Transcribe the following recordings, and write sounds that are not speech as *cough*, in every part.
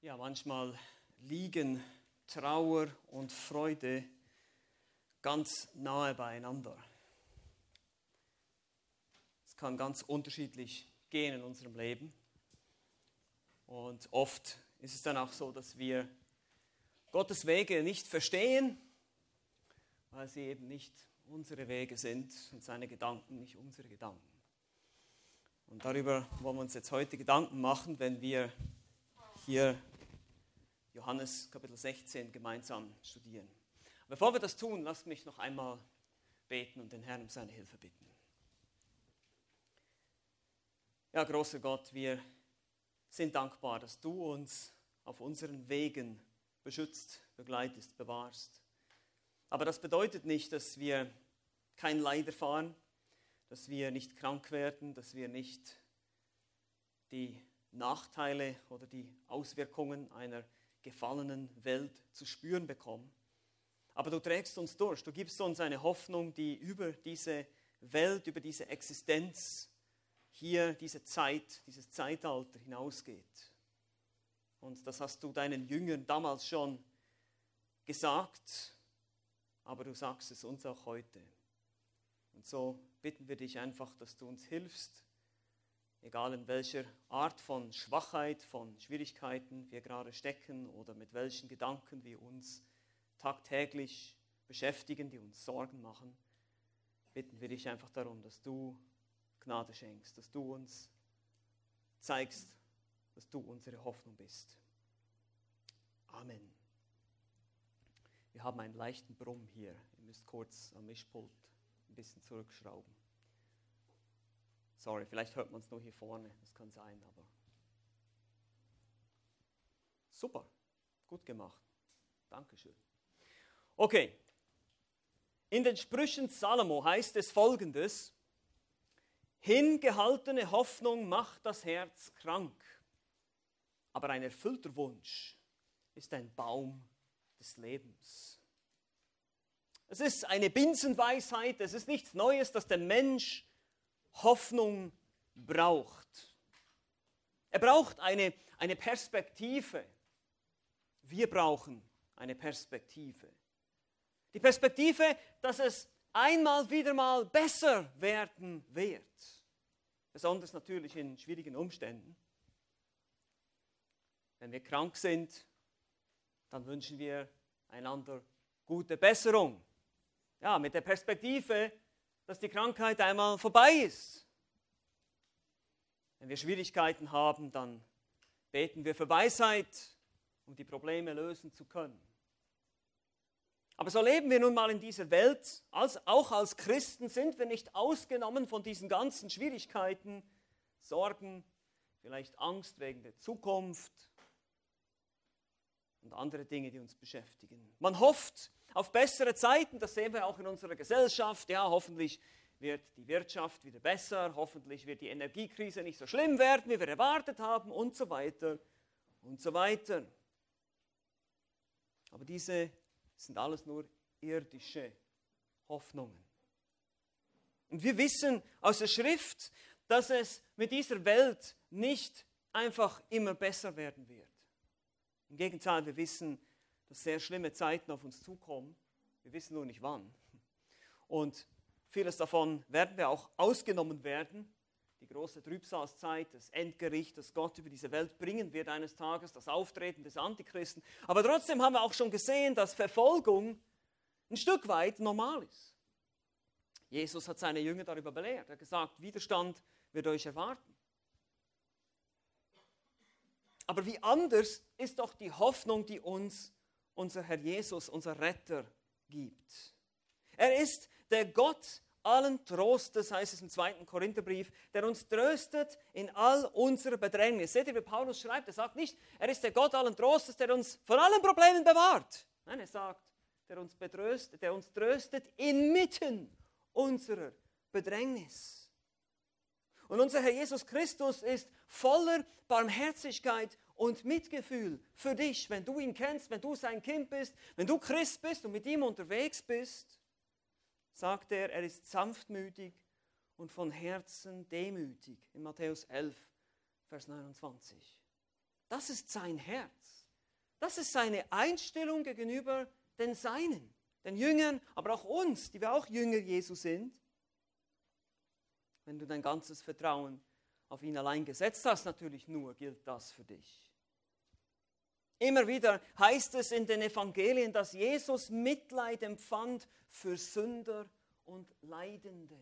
Ja, manchmal liegen Trauer und Freude ganz nahe beieinander. Es kann ganz unterschiedlich gehen in unserem Leben. Und oft ist es dann auch so, dass wir Gottes Wege nicht verstehen, weil sie eben nicht unsere Wege sind und seine Gedanken nicht unsere Gedanken. Und darüber wollen wir uns jetzt heute Gedanken machen, wenn wir hier Johannes Kapitel 16 gemeinsam studieren. Bevor wir das tun, lasst mich noch einmal beten und den Herrn um seine Hilfe bitten. Ja, großer Gott, wir sind dankbar, dass du uns auf unseren Wegen beschützt, begleitest, bewahrst. Aber das bedeutet nicht, dass wir kein Leid erfahren, dass wir nicht krank werden, dass wir nicht die Nachteile oder die Auswirkungen einer gefallenen Welt zu spüren bekommen. Aber du trägst uns durch, du gibst uns eine Hoffnung, die über diese Welt, über diese Existenz, hier diese Zeit, dieses Zeitalter hinausgeht. Und das hast du deinen Jüngern damals schon gesagt, aber du sagst es uns auch heute. Und so bitten wir dich einfach, dass du uns hilfst, egal in welcher Art von Schwachheit, von Schwierigkeiten wir gerade stecken oder mit welchen Gedanken wir uns tagtäglich beschäftigen, die uns Sorgen machen, bitten wir dich einfach darum, dass du Gnade schenkst, dass du uns zeigst, dass du unsere Hoffnung bist. Amen. Wir haben einen leichten Brumm hier. Ihr müsst kurz am Mischpult ein bisschen zurückschrauben. Sorry, vielleicht hört man es nur hier vorne, das kann sein, aber super, gut gemacht. Dankeschön. Okay, in den Sprüchen Salomo heißt es folgendes, hingehaltene Hoffnung macht das Herz krank, aber ein erfüllter Wunsch ist ein Baum des Lebens. Es ist eine Binsenweisheit, es ist nichts Neues, dass der Mensch Hoffnung braucht. Er braucht eine, eine Perspektive. Wir brauchen eine Perspektive. Die Perspektive, dass es einmal wieder mal besser werden wird. Besonders natürlich in schwierigen Umständen. Wenn wir krank sind, dann wünschen wir einander gute Besserung. Ja, mit der Perspektive, dass die Krankheit einmal vorbei ist. Wenn wir Schwierigkeiten haben, dann beten wir für Weisheit, um die Probleme lösen zu können. Aber so leben wir nun mal in dieser Welt, als, auch als Christen sind wir nicht ausgenommen von diesen ganzen Schwierigkeiten, Sorgen, vielleicht Angst wegen der Zukunft und andere Dinge, die uns beschäftigen. Man hofft, auf bessere Zeiten. Das sehen wir auch in unserer Gesellschaft. Ja, hoffentlich wird die Wirtschaft wieder besser, hoffentlich wird die Energiekrise nicht so schlimm werden, wie wir erwartet haben und so weiter und so weiter. Aber diese sind alles nur irdische Hoffnungen. Und wir wissen aus der Schrift, dass es mit dieser Welt nicht einfach immer besser werden wird. Im Gegenteil, wir wissen, dass sehr schlimme Zeiten auf uns zukommen. Wir wissen nur nicht wann. Und vieles davon werden wir auch ausgenommen werden. Die große Trübsalzeit, das Endgericht, das Gott über diese Welt bringen wird eines Tages, das Auftreten des Antichristen. Aber trotzdem haben wir auch schon gesehen, dass Verfolgung ein Stück weit normal ist. Jesus hat seine Jünger darüber belehrt. Er hat gesagt, Widerstand wird euch erwarten. Aber wie anders ist doch die Hoffnung, die uns unser Herr Jesus, unser Retter, gibt. Er ist der Gott allen Trostes, heißt es im zweiten Korintherbrief, der uns tröstet in all unserer Bedrängnis. Seht ihr, wie Paulus schreibt? Er sagt nicht, er ist der Gott allen Trostes, der uns von allen Problemen bewahrt. Nein, er sagt, der uns, betröstet, der uns tröstet inmitten unserer Bedrängnis. Und unser Herr Jesus Christus ist voller Barmherzigkeit und Mitgefühl für dich, wenn du ihn kennst, wenn du sein Kind bist, wenn du Christ bist und mit ihm unterwegs bist, sagt er, er ist sanftmütig und von Herzen demütig in Matthäus 11, Vers 29. Das ist sein Herz. Das ist seine Einstellung gegenüber den Seinen, den Jüngern, aber auch uns, die wir auch Jünger Jesu sind. Wenn du dein ganzes Vertrauen auf ihn allein gesetzt hast, natürlich nur gilt das für dich. Immer wieder heißt es in den Evangelien, dass Jesus Mitleid empfand für Sünder und Leidende.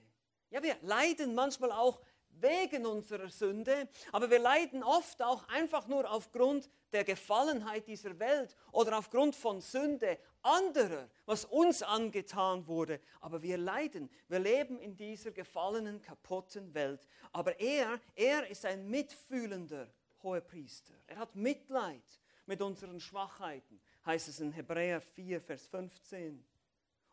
Ja, wir leiden manchmal auch wegen unserer Sünde, aber wir leiden oft auch einfach nur aufgrund der Gefallenheit dieser Welt oder aufgrund von Sünde anderer, was uns angetan wurde. Aber wir leiden, wir leben in dieser gefallenen, kaputten Welt. Aber er, er ist ein mitfühlender Hohepriester. Er hat Mitleid mit unseren Schwachheiten, heißt es in Hebräer 4, Vers 15.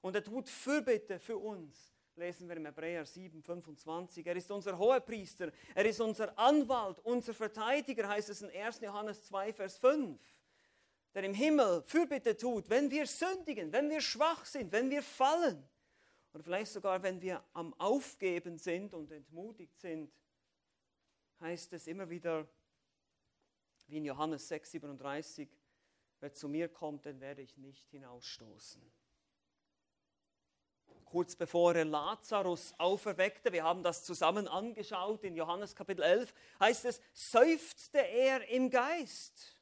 Und er tut Fürbitte für uns, lesen wir im Hebräer 7, 25. Er ist unser Hohepriester, er ist unser Anwalt, unser Verteidiger, heißt es in 1. Johannes 2, Vers 5. Der im Himmel Fürbitte tut, wenn wir sündigen, wenn wir schwach sind, wenn wir fallen. Oder vielleicht sogar, wenn wir am Aufgeben sind und entmutigt sind, heißt es immer wieder, wie in Johannes 6, 37, wer zu mir kommt, den werde ich nicht hinausstoßen. Kurz bevor er Lazarus auferweckte, wir haben das zusammen angeschaut in Johannes Kapitel 11, heißt es, seufzte er im Geist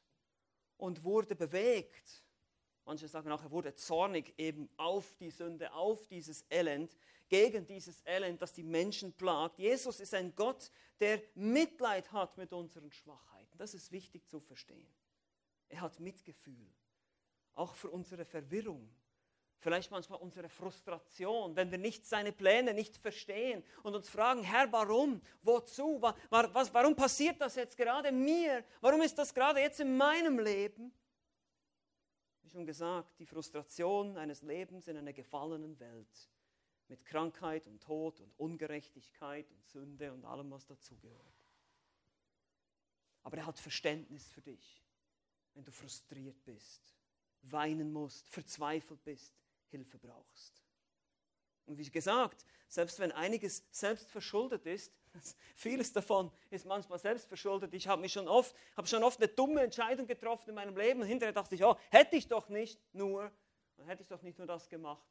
und wurde bewegt. Manche sagen auch, er wurde zornig eben auf die Sünde, auf dieses Elend, gegen dieses Elend, das die Menschen plagt. Jesus ist ein Gott, der Mitleid hat mit unseren Schwachheiten. Das ist wichtig zu verstehen. Er hat Mitgefühl, auch für unsere Verwirrung, vielleicht manchmal unsere Frustration, wenn wir nicht seine Pläne nicht verstehen und uns fragen, Herr, warum, wozu, warum passiert das jetzt gerade mir, warum ist das gerade jetzt in meinem Leben? Wie schon gesagt, die Frustration eines Lebens in einer gefallenen Welt mit Krankheit und Tod und Ungerechtigkeit und Sünde und allem, was dazugehört. Aber er hat Verständnis für dich, wenn du frustriert bist, weinen musst, verzweifelt bist, Hilfe brauchst. Und wie gesagt, selbst wenn einiges selbst verschuldet ist, *laughs* vieles davon ist manchmal selbst verschuldet. Ich habe mich schon oft, habe schon oft eine dumme Entscheidung getroffen in meinem Leben und hinterher dachte ich, oh, hätte ich doch nicht nur, dann hätte ich doch nicht nur das gemacht.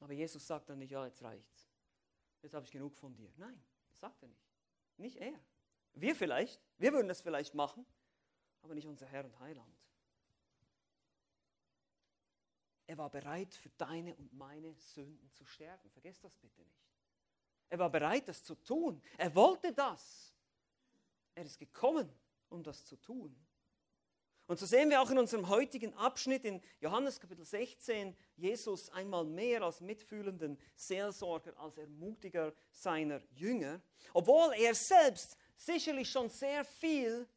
Aber Jesus sagt dann nicht, ja, jetzt reicht's. Jetzt habe ich genug von dir. Nein, das sagt er nicht. Nicht er. Wir vielleicht, wir würden das vielleicht machen, aber nicht unser Herr und Heiland. Er war bereit, für deine und meine Sünden zu sterben. Vergesst das bitte nicht. Er war bereit, das zu tun. Er wollte das. Er ist gekommen, um das zu tun. Und so sehen wir auch in unserem heutigen Abschnitt in Johannes Kapitel 16 Jesus einmal mehr als mitfühlenden Seelsorger, als Ermutiger seiner Jünger, obwohl er selbst sicherlich schon sehr viel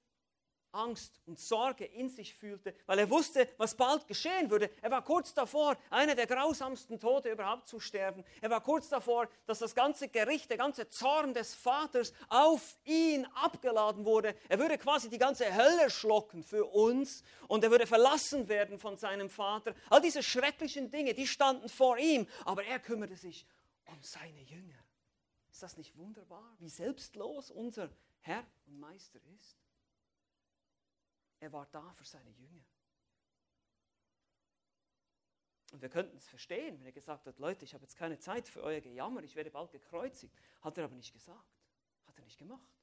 Angst und Sorge in sich fühlte, weil er wusste, was bald geschehen würde. Er war kurz davor, einer der grausamsten Tode überhaupt zu sterben. Er war kurz davor, dass das ganze Gericht, der ganze Zorn des Vaters auf ihn abgeladen wurde. Er würde quasi die ganze Hölle schlucken für uns und er würde verlassen werden von seinem Vater. All diese schrecklichen Dinge, die standen vor ihm, aber er kümmerte sich um seine Jünger. Ist das nicht wunderbar, wie selbstlos unser Herr und Meister ist. Er war da für seine Jünger. Und wir könnten es verstehen, wenn er gesagt hat, Leute, ich habe jetzt keine Zeit für euer Gejammer, ich werde bald gekreuzigt. Hat er aber nicht gesagt. Hat er nicht gemacht.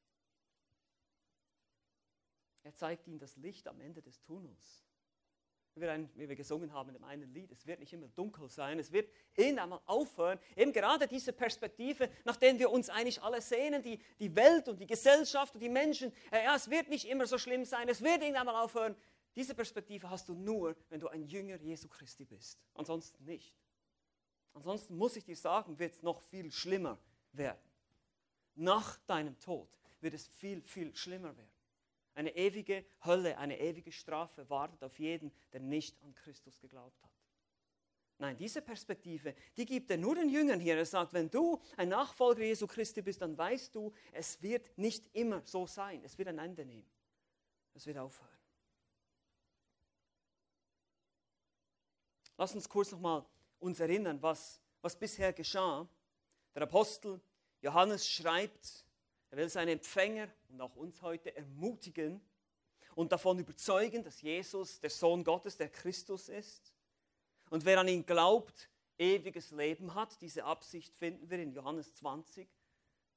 Er zeigt ihnen das Licht am Ende des Tunnels wie wir, ein, wie wir gesungen haben in dem einen Lied, es wird nicht immer dunkel sein, es wird irgendwann mal aufhören. Eben gerade diese Perspektive, nach der wir uns eigentlich alle sehnen, die, die Welt und die Gesellschaft und die Menschen, äh, ja, es wird nicht immer so schlimm sein, es wird irgendwann mal aufhören. Diese Perspektive hast du nur, wenn du ein Jünger Jesu Christi bist. Ansonsten nicht. Ansonsten muss ich dir sagen, wird es noch viel schlimmer werden. Nach deinem Tod wird es viel, viel schlimmer werden. Eine ewige Hölle, eine ewige Strafe wartet auf jeden, der nicht an Christus geglaubt hat. Nein, diese Perspektive, die gibt er nur den Jüngern hier. Er sagt, wenn du ein Nachfolger Jesu Christi bist, dann weißt du, es wird nicht immer so sein. Es wird ein Ende nehmen. Es wird aufhören. Lass uns kurz nochmal uns erinnern, was, was bisher geschah. Der Apostel Johannes schreibt er will seine Empfänger und auch uns heute ermutigen, und davon überzeugen, dass Jesus der Sohn Gottes, der Christus ist. Und wer an ihn glaubt, ewiges Leben hat. Diese Absicht finden wir in Johannes 20,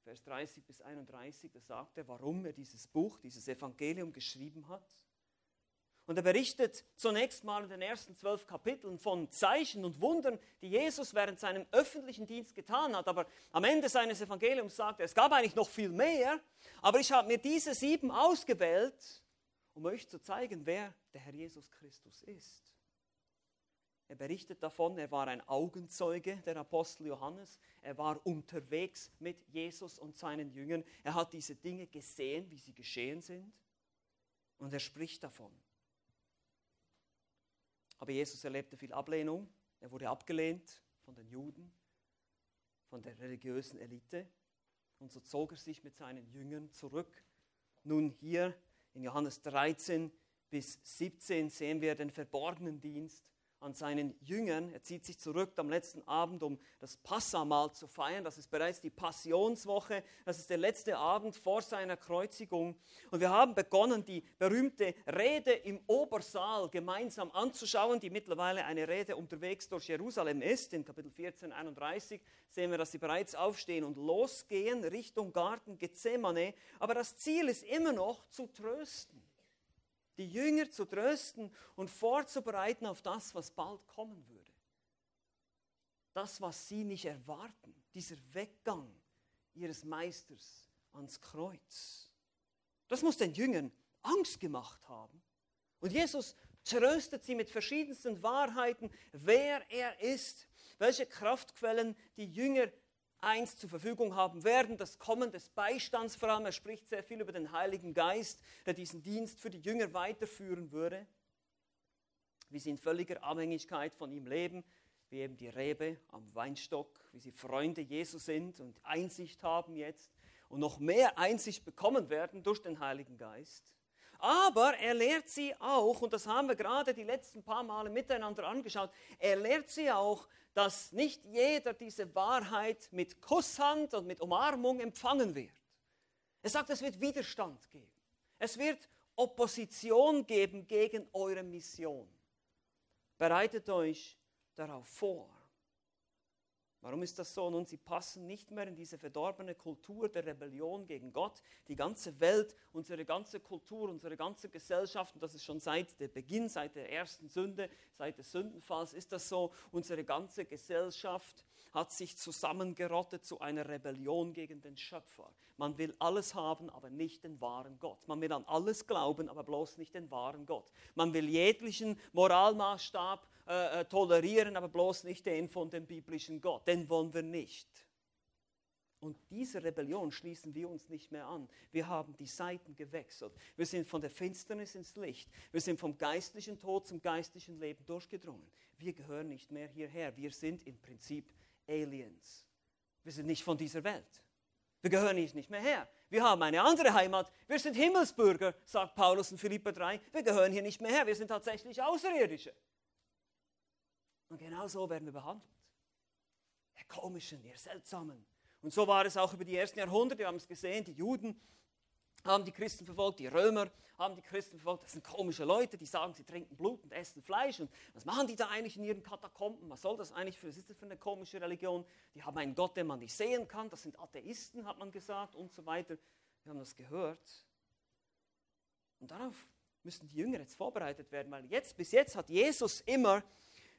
Vers 30 bis 31. Da sagt er, warum er dieses Buch, dieses Evangelium geschrieben hat. Und er berichtet zunächst mal in den ersten zwölf Kapiteln von Zeichen und Wundern, die Jesus während seinem öffentlichen Dienst getan hat. Aber am Ende seines Evangeliums sagt er, es gab eigentlich noch viel mehr, aber ich habe mir diese sieben ausgewählt, um euch zu zeigen, wer der Herr Jesus Christus ist. Er berichtet davon, er war ein Augenzeuge, der Apostel Johannes. Er war unterwegs mit Jesus und seinen Jüngern. Er hat diese Dinge gesehen, wie sie geschehen sind. Und er spricht davon. Aber Jesus erlebte viel Ablehnung. Er wurde abgelehnt von den Juden, von der religiösen Elite. Und so zog er sich mit seinen Jüngern zurück. Nun hier in Johannes 13 bis 17 sehen wir den verborgenen Dienst an seinen Jüngern. Er zieht sich zurück am letzten Abend, um das Passamal zu feiern. Das ist bereits die Passionswoche. Das ist der letzte Abend vor seiner Kreuzigung. Und wir haben begonnen, die berühmte Rede im Obersaal gemeinsam anzuschauen, die mittlerweile eine Rede unterwegs durch Jerusalem ist. In Kapitel 14, 31 sehen wir, dass sie bereits aufstehen und losgehen Richtung Garten Gethsemane. Aber das Ziel ist immer noch zu trösten die Jünger zu trösten und vorzubereiten auf das, was bald kommen würde. Das, was sie nicht erwarten, dieser Weggang ihres Meisters ans Kreuz. Das muss den Jüngern Angst gemacht haben. Und Jesus tröstet sie mit verschiedensten Wahrheiten, wer er ist, welche Kraftquellen die Jünger eins zur Verfügung haben werden, das Kommen des Beistands vor allem. Er spricht sehr viel über den Heiligen Geist, der diesen Dienst für die Jünger weiterführen würde. Wie sie in völliger Abhängigkeit von ihm leben, wie eben die Rebe am Weinstock, wie sie Freunde Jesu sind und Einsicht haben jetzt und noch mehr Einsicht bekommen werden durch den Heiligen Geist. Aber er lehrt sie auch, und das haben wir gerade die letzten paar Male miteinander angeschaut, er lehrt sie auch, dass nicht jeder diese Wahrheit mit Kusshand und mit Umarmung empfangen wird. Er sagt, es wird Widerstand geben. Es wird Opposition geben gegen eure Mission. Bereitet euch darauf vor. Warum ist das so? Nun, sie passen nicht mehr in diese verdorbene Kultur der Rebellion gegen Gott. Die ganze Welt, unsere ganze Kultur, unsere ganze Gesellschaft, und das ist schon seit dem Beginn, seit der ersten Sünde, seit des Sündenfalls, ist das so. Unsere ganze Gesellschaft hat sich zusammengerottet zu einer Rebellion gegen den Schöpfer. Man will alles haben, aber nicht den wahren Gott. Man will an alles glauben, aber bloß nicht den wahren Gott. Man will jeglichen Moralmaßstab äh, äh, tolerieren, aber bloß nicht den von dem biblischen Gott. Den wollen wir nicht. Und diese Rebellion schließen wir uns nicht mehr an. Wir haben die Seiten gewechselt. Wir sind von der Finsternis ins Licht. Wir sind vom geistlichen Tod zum geistlichen Leben durchgedrungen. Wir gehören nicht mehr hierher. Wir sind im Prinzip Aliens. Wir sind nicht von dieser Welt. Wir gehören hier nicht mehr her. Wir haben eine andere Heimat. Wir sind Himmelsbürger, sagt Paulus in Philippa 3. Wir gehören hier nicht mehr her. Wir sind tatsächlich Außerirdische. Und genau so werden wir behandelt. Ihr komischen, ihr seltsamen. Und so war es auch über die ersten Jahrhunderte. Wir haben es gesehen, die Juden haben die Christen verfolgt, die Römer haben die Christen verfolgt. Das sind komische Leute, die sagen, sie trinken Blut und essen Fleisch. Und was machen die da eigentlich in ihren Katakomben? Was soll das eigentlich für, was ist das für eine komische Religion? Die haben einen Gott, den man nicht sehen kann. Das sind Atheisten, hat man gesagt und so weiter. Wir haben das gehört. Und darauf müssen die Jünger jetzt vorbereitet werden, weil jetzt, bis jetzt hat Jesus immer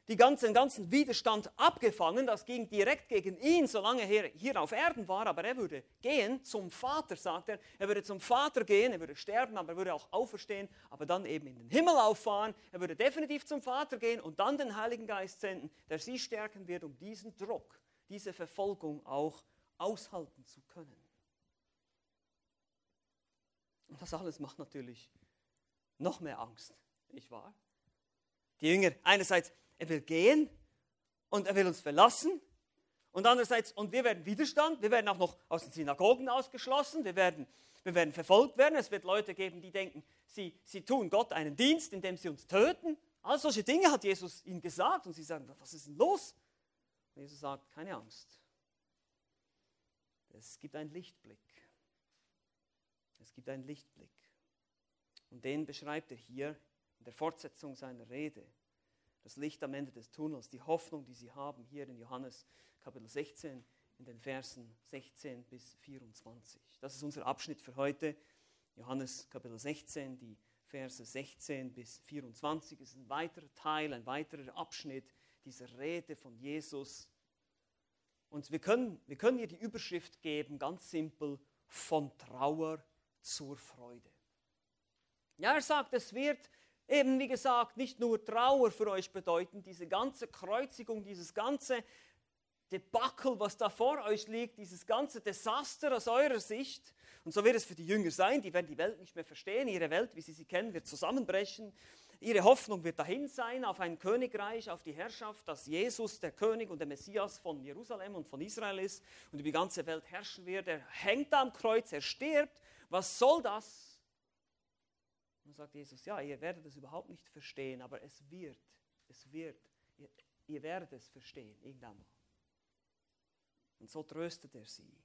die ganzen, ganzen Widerstand abgefangen. Das ging direkt gegen ihn, solange er hier auf Erden war. Aber er würde gehen zum Vater, sagt er. Er würde zum Vater gehen, er würde sterben, aber er würde auch auferstehen, aber dann eben in den Himmel auffahren. Er würde definitiv zum Vater gehen und dann den Heiligen Geist senden, der sie stärken wird, um diesen Druck, diese Verfolgung auch aushalten zu können. Und das alles macht natürlich noch mehr Angst, nicht wahr? Die Jünger, einerseits, er will gehen und er will uns verlassen. Und andererseits, und wir werden Widerstand, wir werden auch noch aus den Synagogen ausgeschlossen, wir werden, wir werden verfolgt werden. Es wird Leute geben, die denken, sie, sie tun Gott einen Dienst, indem sie uns töten. All solche Dinge hat Jesus ihnen gesagt und sie sagen, was ist denn los? Und Jesus sagt, keine Angst. Es gibt einen Lichtblick. Es gibt einen Lichtblick. Und den beschreibt er hier in der Fortsetzung seiner Rede. Das Licht am Ende des Tunnels, die Hoffnung, die sie haben, hier in Johannes Kapitel 16, in den Versen 16 bis 24. Das ist unser Abschnitt für heute. Johannes Kapitel 16, die Verse 16 bis 24 ist ein weiterer Teil, ein weiterer Abschnitt dieser Rede von Jesus. Und wir können, wir können hier die Überschrift geben, ganz simpel, von Trauer zur Freude. Ja, er sagt, es wird eben, wie gesagt, nicht nur Trauer für euch bedeuten, diese ganze Kreuzigung, dieses ganze Debakel, was da vor euch liegt, dieses ganze Desaster aus eurer Sicht. Und so wird es für die Jünger sein, die werden die Welt nicht mehr verstehen, ihre Welt, wie sie sie kennen, wird zusammenbrechen. Ihre Hoffnung wird dahin sein, auf ein Königreich, auf die Herrschaft, dass Jesus der König und der Messias von Jerusalem und von Israel ist und über die ganze Welt herrschen wird. Er hängt am Kreuz, er stirbt. Was soll das? Und sagt Jesus, ja, ihr werdet es überhaupt nicht verstehen, aber es wird, es wird, ihr, ihr werdet es verstehen, irgendwann mal. Und so tröstet er sie.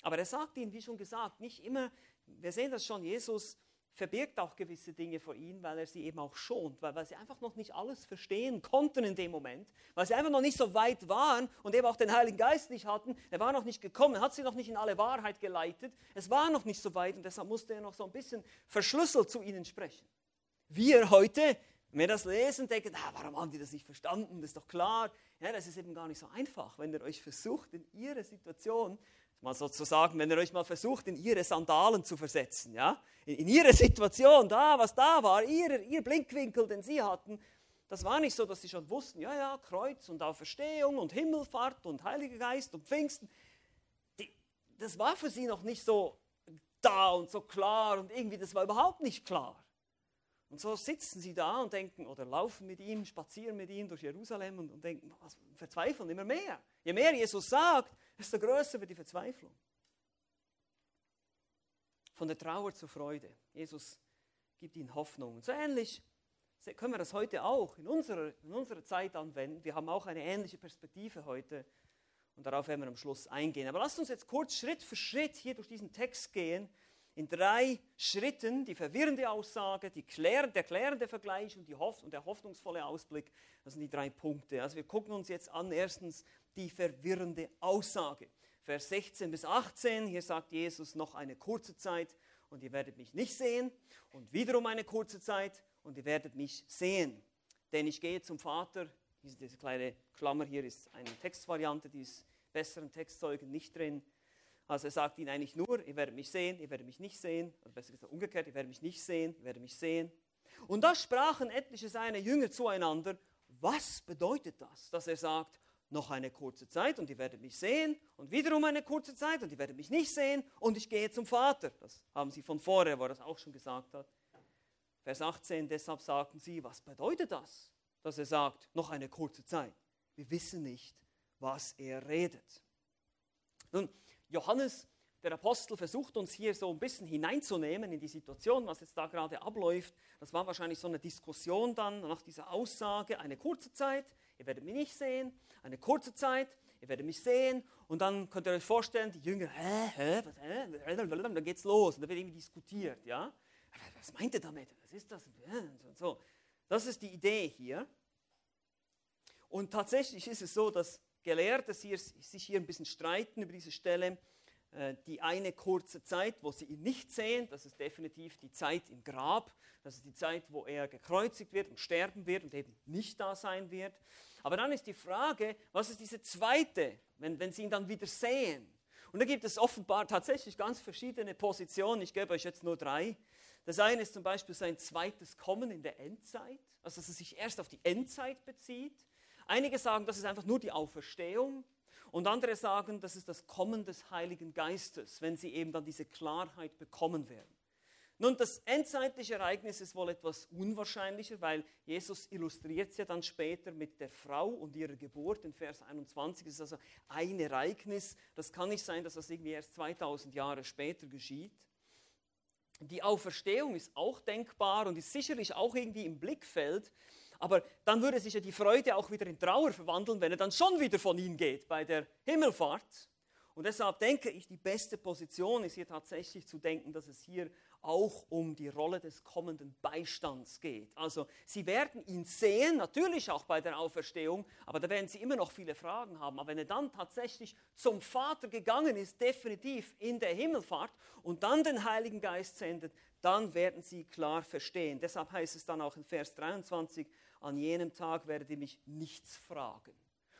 Aber er sagt ihnen, wie schon gesagt, nicht immer, wir sehen das schon, Jesus verbirgt auch gewisse Dinge vor ihnen, weil er sie eben auch schont, weil, weil sie einfach noch nicht alles verstehen konnten in dem Moment, weil sie einfach noch nicht so weit waren und eben auch den Heiligen Geist nicht hatten. Er war noch nicht gekommen, hat sie noch nicht in alle Wahrheit geleitet. Es war noch nicht so weit und deshalb musste er noch so ein bisschen verschlüsselt zu ihnen sprechen. Wir heute, wenn wir das lesen, denken, ah, warum haben die das nicht verstanden? Das ist doch klar. Ja, das ist eben gar nicht so einfach, wenn ihr euch versucht, in ihre Situation mal sozusagen, wenn ihr euch mal versucht, in ihre Sandalen zu versetzen, ja, in, in ihre Situation, da, was da war, ihr, ihr Blinkwinkel, den sie hatten, das war nicht so, dass sie schon wussten, ja, ja, Kreuz und Auferstehung und Himmelfahrt und Heiliger Geist und Pfingsten. Die, das war für sie noch nicht so da und so klar und irgendwie, das war überhaupt nicht klar. Und so sitzen sie da und denken oder laufen mit ihm, spazieren mit ihm durch Jerusalem und, und denken, was, verzweifeln immer mehr. Je mehr Jesus sagt, desto größer wird die Verzweiflung. Von der Trauer zur Freude. Jesus gibt ihnen Hoffnung. Und so ähnlich können wir das heute auch in unserer, in unserer Zeit anwenden. Wir haben auch eine ähnliche Perspektive heute. Und darauf werden wir am Schluss eingehen. Aber lasst uns jetzt kurz Schritt für Schritt hier durch diesen Text gehen in drei Schritten die verwirrende Aussage, die klär, der klärende Vergleich und, die Hoff und der hoffnungsvolle Ausblick. Das sind die drei Punkte. Also wir gucken uns jetzt an erstens die verwirrende Aussage. Vers 16 bis 18, hier sagt Jesus noch eine kurze Zeit und ihr werdet mich nicht sehen und wiederum eine kurze Zeit und ihr werdet mich sehen. Denn ich gehe zum Vater, diese kleine Klammer hier ist eine Textvariante, die ist besseren Textzeugen nicht drin. Also er sagt ihnen eigentlich nur, ihr werdet mich sehen, ihr werdet mich nicht sehen. Oder besser gesagt umgekehrt, ihr werdet mich nicht sehen, ihr werdet mich sehen. Und da sprachen etliche seiner Jünger zueinander. Was bedeutet das, dass er sagt, noch eine kurze Zeit und ihr werdet mich sehen und wiederum eine kurze Zeit und ihr werdet mich nicht sehen und ich gehe zum Vater. Das haben sie von vorher, wo er das auch schon gesagt hat. Vers 18, deshalb sagten sie, was bedeutet das, dass er sagt, noch eine kurze Zeit? Wir wissen nicht, was er redet. Nun, Johannes, der Apostel, versucht uns hier so ein bisschen hineinzunehmen in die Situation, was jetzt da gerade abläuft. Das war wahrscheinlich so eine Diskussion dann nach dieser Aussage, eine kurze Zeit, ihr werdet mich nicht sehen, eine kurze Zeit, ihr werdet mich sehen. Und dann könnt ihr euch vorstellen, die Jünger, hä, hä, was, hä? Dann geht's los und da wird irgendwie diskutiert, ja. Was meint ihr damit? Was ist das? Und so. Das ist die Idee hier. Und tatsächlich ist es so, dass Gelehrte sich hier ein bisschen streiten über diese Stelle. Äh, die eine kurze Zeit, wo sie ihn nicht sehen, das ist definitiv die Zeit im Grab. Das ist die Zeit, wo er gekreuzigt wird und sterben wird und eben nicht da sein wird. Aber dann ist die Frage, was ist diese zweite, wenn, wenn sie ihn dann wieder sehen? Und da gibt es offenbar tatsächlich ganz verschiedene Positionen. Ich gebe euch jetzt nur drei. Das eine ist zum Beispiel sein zweites Kommen in der Endzeit, also dass er sich erst auf die Endzeit bezieht. Einige sagen, das ist einfach nur die Auferstehung. Und andere sagen, das ist das Kommen des Heiligen Geistes, wenn sie eben dann diese Klarheit bekommen werden. Nun, das endzeitliche Ereignis ist wohl etwas unwahrscheinlicher, weil Jesus illustriert es ja dann später mit der Frau und ihrer Geburt in Vers 21. Das ist also ein Ereignis. Das kann nicht sein, dass das irgendwie erst 2000 Jahre später geschieht. Die Auferstehung ist auch denkbar und ist sicherlich auch irgendwie im Blickfeld. Aber dann würde sich ja die Freude auch wieder in Trauer verwandeln, wenn er dann schon wieder von ihnen geht bei der Himmelfahrt. Und deshalb denke ich, die beste Position ist hier tatsächlich zu denken, dass es hier auch um die Rolle des kommenden Beistands geht. Also sie werden ihn sehen, natürlich auch bei der Auferstehung, aber da werden sie immer noch viele Fragen haben. Aber wenn er dann tatsächlich zum Vater gegangen ist, definitiv in der Himmelfahrt und dann den Heiligen Geist sendet, dann werden sie klar verstehen. Deshalb heißt es dann auch in Vers 23, an jenem Tag werdet ihr mich nichts fragen.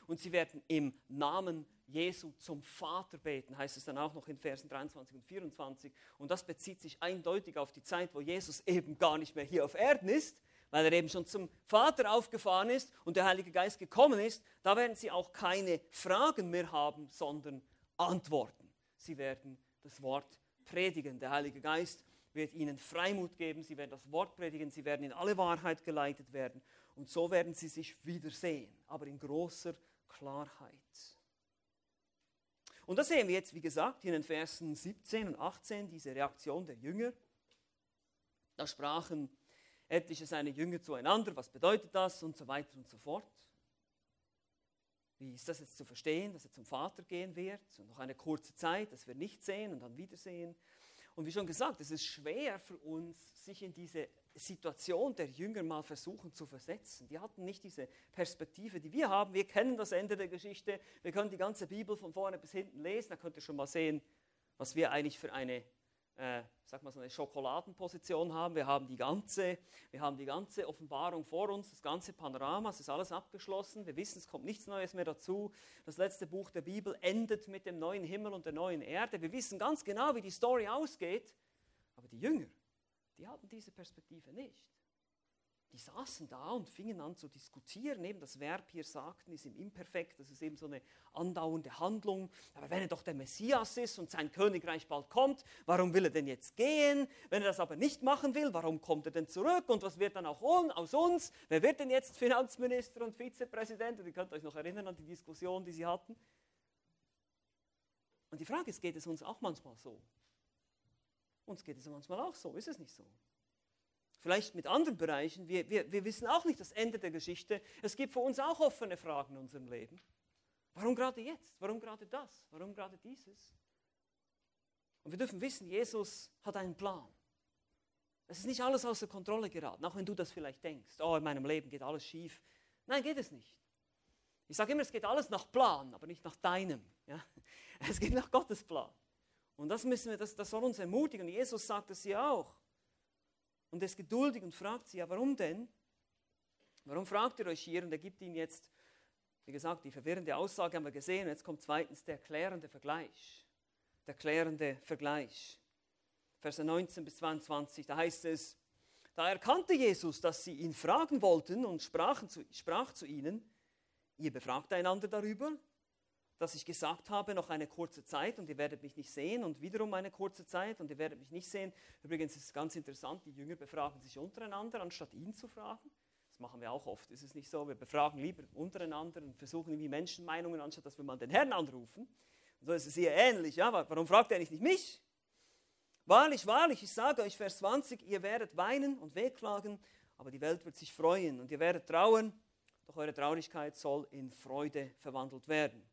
Und sie werden im Namen Jesu zum Vater beten, heißt es dann auch noch in Versen 23 und 24. Und das bezieht sich eindeutig auf die Zeit, wo Jesus eben gar nicht mehr hier auf Erden ist, weil er eben schon zum Vater aufgefahren ist und der Heilige Geist gekommen ist. Da werden sie auch keine Fragen mehr haben, sondern Antworten. Sie werden das Wort predigen. Der Heilige Geist wird ihnen Freimut geben, sie werden das Wort predigen, sie werden in alle Wahrheit geleitet werden und so werden sie sich wiedersehen, aber in großer Klarheit. Und da sehen wir jetzt, wie gesagt, in den Versen 17 und 18 diese Reaktion der Jünger. Da sprachen etliche seine Jünger zueinander, was bedeutet das und so weiter und so fort. Wie ist das jetzt zu verstehen, dass er zum Vater gehen wird und noch eine kurze Zeit, dass wir nicht sehen und dann wiedersehen. Und wie schon gesagt, es ist schwer für uns, sich in diese Situation der Jünger mal versuchen zu versetzen. Die hatten nicht diese Perspektive, die wir haben. Wir kennen das Ende der Geschichte. Wir können die ganze Bibel von vorne bis hinten lesen. Da könnt ihr schon mal sehen, was wir eigentlich für eine, äh, sag mal so eine Schokoladenposition haben. Wir haben die ganze, wir haben die ganze Offenbarung vor uns, das ganze Panorama. Es ist alles abgeschlossen. Wir wissen, es kommt nichts Neues mehr dazu. Das letzte Buch der Bibel endet mit dem neuen Himmel und der neuen Erde. Wir wissen ganz genau, wie die Story ausgeht. Aber die Jünger, die hatten diese Perspektive nicht. Die saßen da und fingen an zu diskutieren. Eben das Verb hier sagten ist im Imperfekt, das ist eben so eine andauernde Handlung. Aber wenn er doch der Messias ist und sein Königreich bald kommt, warum will er denn jetzt gehen? Wenn er das aber nicht machen will, warum kommt er denn zurück? Und was wird dann auch aus uns? Wer wird denn jetzt Finanzminister und Vizepräsident? Und ihr könnt euch noch erinnern an die Diskussion, die sie hatten. Und die Frage ist, geht es uns auch manchmal so? Uns geht es manchmal auch so, ist es nicht so? Vielleicht mit anderen Bereichen. Wir, wir, wir wissen auch nicht das Ende der Geschichte. Es gibt für uns auch offene Fragen in unserem Leben. Warum gerade jetzt? Warum gerade das? Warum gerade dieses? Und wir dürfen wissen, Jesus hat einen Plan. Es ist nicht alles außer Kontrolle geraten, auch wenn du das vielleicht denkst. Oh, in meinem Leben geht alles schief. Nein, geht es nicht. Ich sage immer, es geht alles nach Plan, aber nicht nach deinem. Ja? *laughs* Es geht nach Gottes Plan. Und das müssen wir, das, das soll uns ermutigen. Jesus sagt es ja auch. Und ist geduldig und fragt sie, ja, warum denn? Warum fragt ihr euch hier? Und er gibt ihnen jetzt, wie gesagt, die verwirrende Aussage haben wir gesehen. Jetzt kommt zweitens der klärende Vergleich. Der klärende Vergleich. Verse 19 bis 22, da heißt es, da erkannte Jesus, dass sie ihn fragen wollten und sprachen zu, sprach zu ihnen, ihr befragt einander darüber, dass ich gesagt habe, noch eine kurze Zeit und ihr werdet mich nicht sehen und wiederum eine kurze Zeit und ihr werdet mich nicht sehen. Übrigens ist es ganz interessant, die Jünger befragen sich untereinander, anstatt ihn zu fragen. Das machen wir auch oft, ist es nicht so? Wir befragen lieber untereinander und versuchen irgendwie Menschenmeinungen, anstatt dass wir mal den Herrn anrufen. Und so ist es hier ähnlich. Ja? Warum fragt er nicht mich? Wahrlich, wahrlich, ich sage euch, Vers 20, ihr werdet weinen und wehklagen, aber die Welt wird sich freuen und ihr werdet trauern, doch eure Traurigkeit soll in Freude verwandelt werden.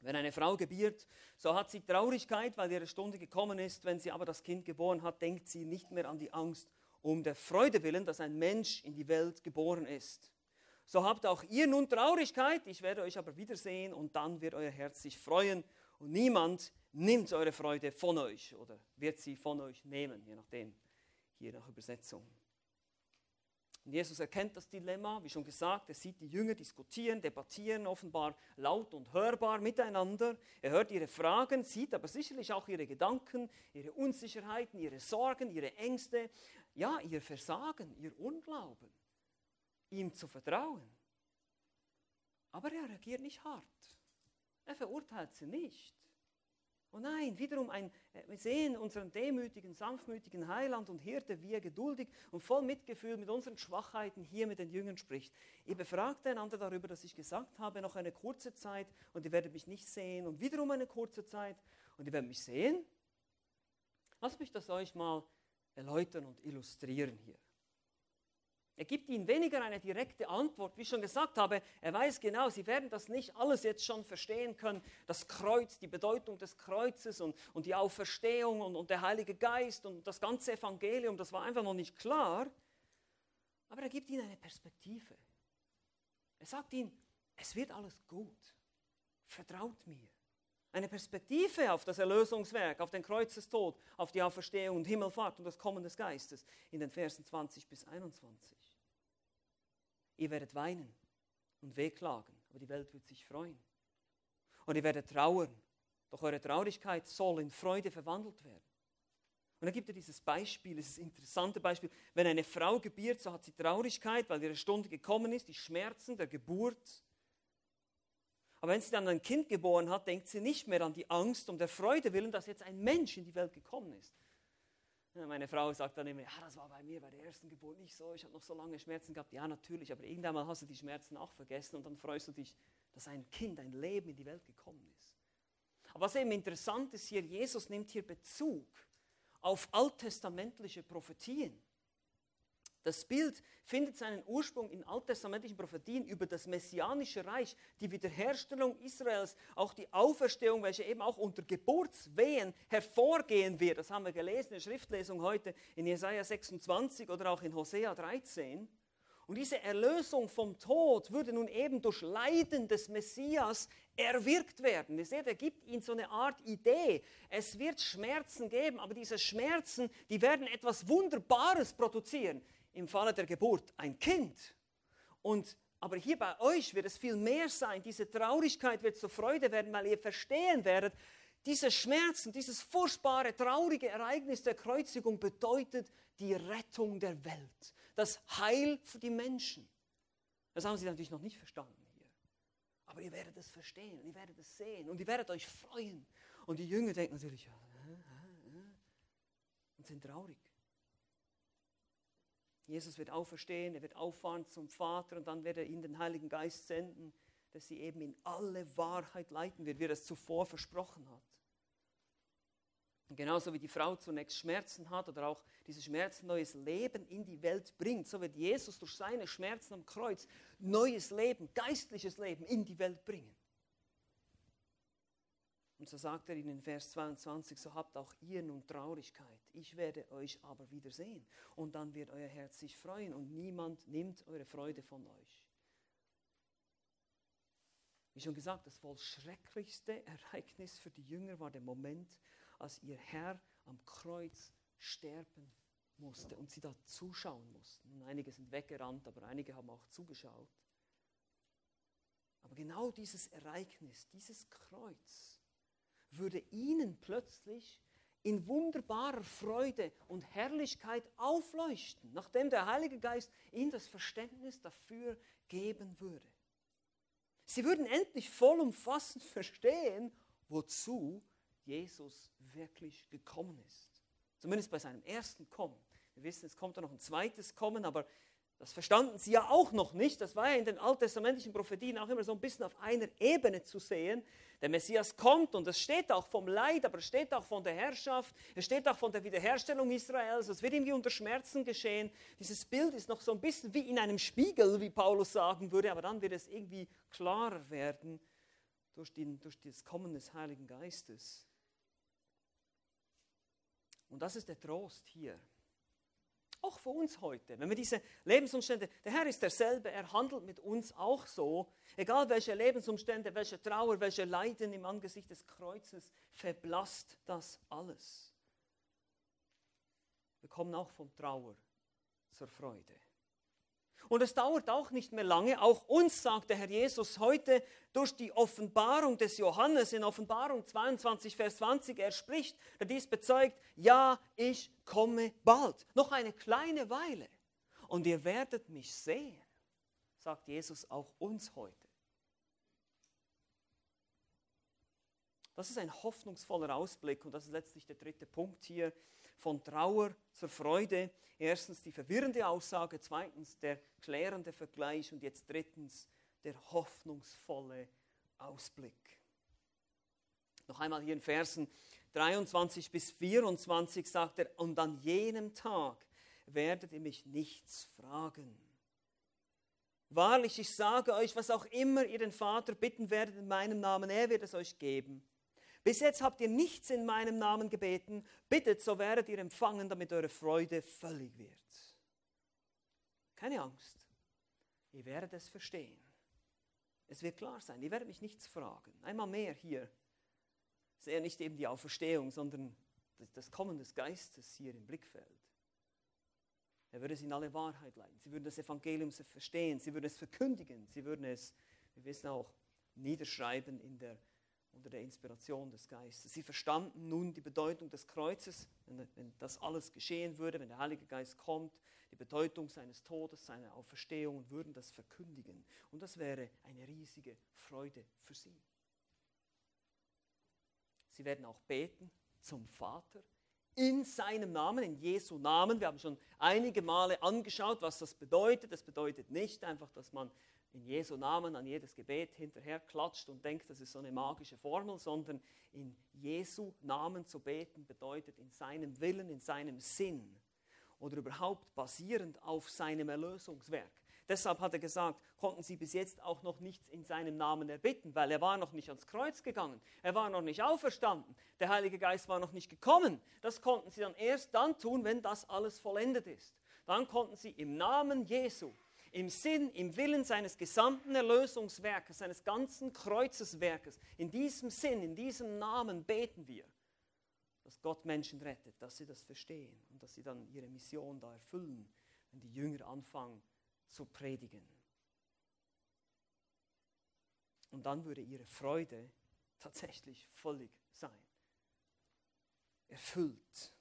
Wenn eine Frau gebiert, so hat sie Traurigkeit, weil ihre Stunde gekommen ist. Wenn sie aber das Kind geboren hat, denkt sie nicht mehr an die Angst, um der Freude willen, dass ein Mensch in die Welt geboren ist. So habt auch ihr nun Traurigkeit, ich werde euch aber wiedersehen und dann wird euer Herz sich freuen und niemand nimmt eure Freude von euch oder wird sie von euch nehmen, je nachdem, je nach Übersetzung. Und Jesus erkennt das Dilemma, wie schon gesagt, er sieht die Jünger diskutieren, debattieren, offenbar laut und hörbar miteinander. Er hört ihre Fragen, sieht aber sicherlich auch ihre Gedanken, ihre Unsicherheiten, ihre Sorgen, ihre Ängste, ja, ihr Versagen, ihr Unglauben, ihm zu vertrauen. Aber er reagiert nicht hart. Er verurteilt sie nicht. Oh nein, wiederum ein, äh, wir sehen unseren demütigen, sanftmütigen Heiland und Hirte, wie er geduldig und voll Mitgefühl mit unseren Schwachheiten hier mit den Jüngern spricht. Ihr befragt einander darüber, dass ich gesagt habe, noch eine kurze Zeit und ihr werdet mich nicht sehen und wiederum eine kurze Zeit und ihr werdet mich sehen. Lasst mich das euch mal erläutern und illustrieren hier. Er gibt ihnen weniger eine direkte Antwort. Wie ich schon gesagt habe, er weiß genau, sie werden das nicht alles jetzt schon verstehen können. Das Kreuz, die Bedeutung des Kreuzes und, und die Auferstehung und, und der Heilige Geist und das ganze Evangelium, das war einfach noch nicht klar. Aber er gibt ihnen eine Perspektive. Er sagt ihnen, es wird alles gut. Vertraut mir. Eine Perspektive auf das Erlösungswerk, auf den Kreuzestod, auf die Auferstehung und Himmelfahrt und das Kommen des Geistes in den Versen 20 bis 21. Ihr werdet weinen und wehklagen, aber die Welt wird sich freuen. Und ihr werdet trauern, doch eure Traurigkeit soll in Freude verwandelt werden. Und dann gibt er dieses Beispiel, dieses interessante Beispiel. Wenn eine Frau gebiert, so hat sie Traurigkeit, weil ihre Stunde gekommen ist, die Schmerzen der Geburt. Aber wenn sie dann ein Kind geboren hat, denkt sie nicht mehr an die Angst um der Freude willen, dass jetzt ein Mensch in die Welt gekommen ist. Meine Frau sagt dann immer, ja, das war bei mir bei der ersten Geburt nicht so, ich habe noch so lange Schmerzen gehabt. Ja, natürlich, aber irgendwann mal hast du die Schmerzen auch vergessen und dann freust du dich, dass ein Kind, ein Leben in die Welt gekommen ist. Aber was eben interessant ist hier, Jesus nimmt hier Bezug auf alttestamentliche Prophetien. Das Bild findet seinen Ursprung in alttestamentlichen Prophetien über das messianische Reich, die Wiederherstellung Israels, auch die Auferstehung, welche eben auch unter Geburtswehen hervorgehen wird. Das haben wir gelesen in der Schriftlesung heute in Jesaja 26 oder auch in Hosea 13. Und diese Erlösung vom Tod würde nun eben durch Leiden des Messias erwirkt werden. Ihr seht, er gibt ihnen so eine Art Idee. Es wird Schmerzen geben, aber diese Schmerzen, die werden etwas Wunderbares produzieren im Falle der Geburt ein Kind. Und, aber hier bei euch wird es viel mehr sein. Diese Traurigkeit wird zur Freude werden, weil ihr verstehen werdet, diese Schmerzen, dieses furchtbare, traurige Ereignis der Kreuzigung bedeutet die Rettung der Welt, das Heil für die Menschen. Das haben sie natürlich noch nicht verstanden hier. Aber ihr werdet es verstehen, ihr werdet es sehen und ihr werdet euch freuen. Und die Jünger denken natürlich, ja, und sind traurig. Jesus wird auferstehen, er wird auffahren zum Vater und dann wird er ihnen den Heiligen Geist senden, dass sie eben in alle Wahrheit leiten wird, wie er es zuvor versprochen hat. Und genauso wie die Frau zunächst Schmerzen hat oder auch diese Schmerzen neues Leben in die Welt bringt, so wird Jesus durch seine Schmerzen am Kreuz neues Leben, geistliches Leben in die Welt bringen. Und so sagt er ihnen in Vers 22, so habt auch ihr nun Traurigkeit. Ich werde euch aber wiedersehen. Und dann wird euer Herz sich freuen und niemand nimmt eure Freude von euch. Wie schon gesagt, das wohl schrecklichste Ereignis für die Jünger war der Moment, als ihr Herr am Kreuz sterben musste und sie da zuschauen mussten. Und einige sind weggerannt, aber einige haben auch zugeschaut. Aber genau dieses Ereignis, dieses Kreuz, würde ihnen plötzlich in wunderbarer Freude und Herrlichkeit aufleuchten, nachdem der Heilige Geist ihnen das Verständnis dafür geben würde. Sie würden endlich vollumfassend verstehen, wozu Jesus wirklich gekommen ist. Zumindest bei seinem ersten Kommen. Wir wissen, es kommt da noch ein zweites Kommen, aber das verstanden sie ja auch noch nicht. Das war ja in den alttestamentlichen Prophetien auch immer so ein bisschen auf einer Ebene zu sehen. Der Messias kommt und es steht auch vom Leid, aber es steht auch von der Herrschaft, es steht auch von der Wiederherstellung Israels. Es wird irgendwie unter Schmerzen geschehen. Dieses Bild ist noch so ein bisschen wie in einem Spiegel, wie Paulus sagen würde, aber dann wird es irgendwie klarer werden durch, den, durch das Kommen des Heiligen Geistes. Und das ist der Trost hier. Auch für uns heute, wenn wir diese Lebensumstände, der Herr ist derselbe, er handelt mit uns auch so, egal welche Lebensumstände, welche Trauer, welche Leiden im Angesicht des Kreuzes, verblasst das alles. Wir kommen auch von Trauer zur Freude. Und es dauert auch nicht mehr lange. Auch uns sagt der Herr Jesus heute durch die Offenbarung des Johannes in Offenbarung 22, Vers 20, er spricht, der dies bezeugt, ja, ich komme bald. Noch eine kleine Weile. Und ihr werdet mich sehen, sagt Jesus auch uns heute. Das ist ein hoffnungsvoller Ausblick und das ist letztlich der dritte Punkt hier von Trauer zur Freude. Erstens die verwirrende Aussage, zweitens der klärende Vergleich und jetzt drittens der hoffnungsvolle Ausblick. Noch einmal hier in Versen 23 bis 24 sagt er, und an jenem Tag werdet ihr mich nichts fragen. Wahrlich, ich sage euch, was auch immer ihr den Vater bitten werdet in meinem Namen, er wird es euch geben. Bis jetzt habt ihr nichts in meinem Namen gebeten. Bittet, so werdet ihr empfangen, damit eure Freude völlig wird. Keine Angst. Ihr werdet es verstehen. Es wird klar sein. Ihr werdet mich nichts fragen. Einmal mehr hier. Es eher nicht eben die Auferstehung, sondern das Kommen des Geistes hier im Blickfeld. Er würde sie in alle Wahrheit leiten. Sie würden das Evangelium verstehen. Sie würden es verkündigen. Sie würden es, wir wissen auch, niederschreiben in der, unter der Inspiration des Geistes. Sie verstanden nun die Bedeutung des Kreuzes, wenn, wenn das alles geschehen würde, wenn der Heilige Geist kommt, die Bedeutung seines Todes, seiner Auferstehung und würden das verkündigen. Und das wäre eine riesige Freude für sie. Sie werden auch beten zum Vater in seinem Namen, in Jesu Namen. Wir haben schon einige Male angeschaut, was das bedeutet. Das bedeutet nicht einfach, dass man in Jesu Namen an jedes Gebet hinterher klatscht und denkt, das ist so eine magische Formel, sondern in Jesu Namen zu beten bedeutet in seinem Willen, in seinem Sinn oder überhaupt basierend auf seinem Erlösungswerk. Deshalb hat er gesagt, konnten sie bis jetzt auch noch nichts in seinem Namen erbitten, weil er war noch nicht ans Kreuz gegangen, er war noch nicht auferstanden, der Heilige Geist war noch nicht gekommen. Das konnten sie dann erst dann tun, wenn das alles vollendet ist. Dann konnten sie im Namen Jesu, im Sinn, im Willen seines gesamten Erlösungswerkes, seines ganzen Kreuzeswerkes, in diesem Sinn, in diesem Namen beten wir, dass Gott Menschen rettet, dass sie das verstehen und dass sie dann ihre Mission da erfüllen, wenn die Jünger anfangen, zu predigen. Und dann würde ihre Freude tatsächlich völlig sein. Erfüllt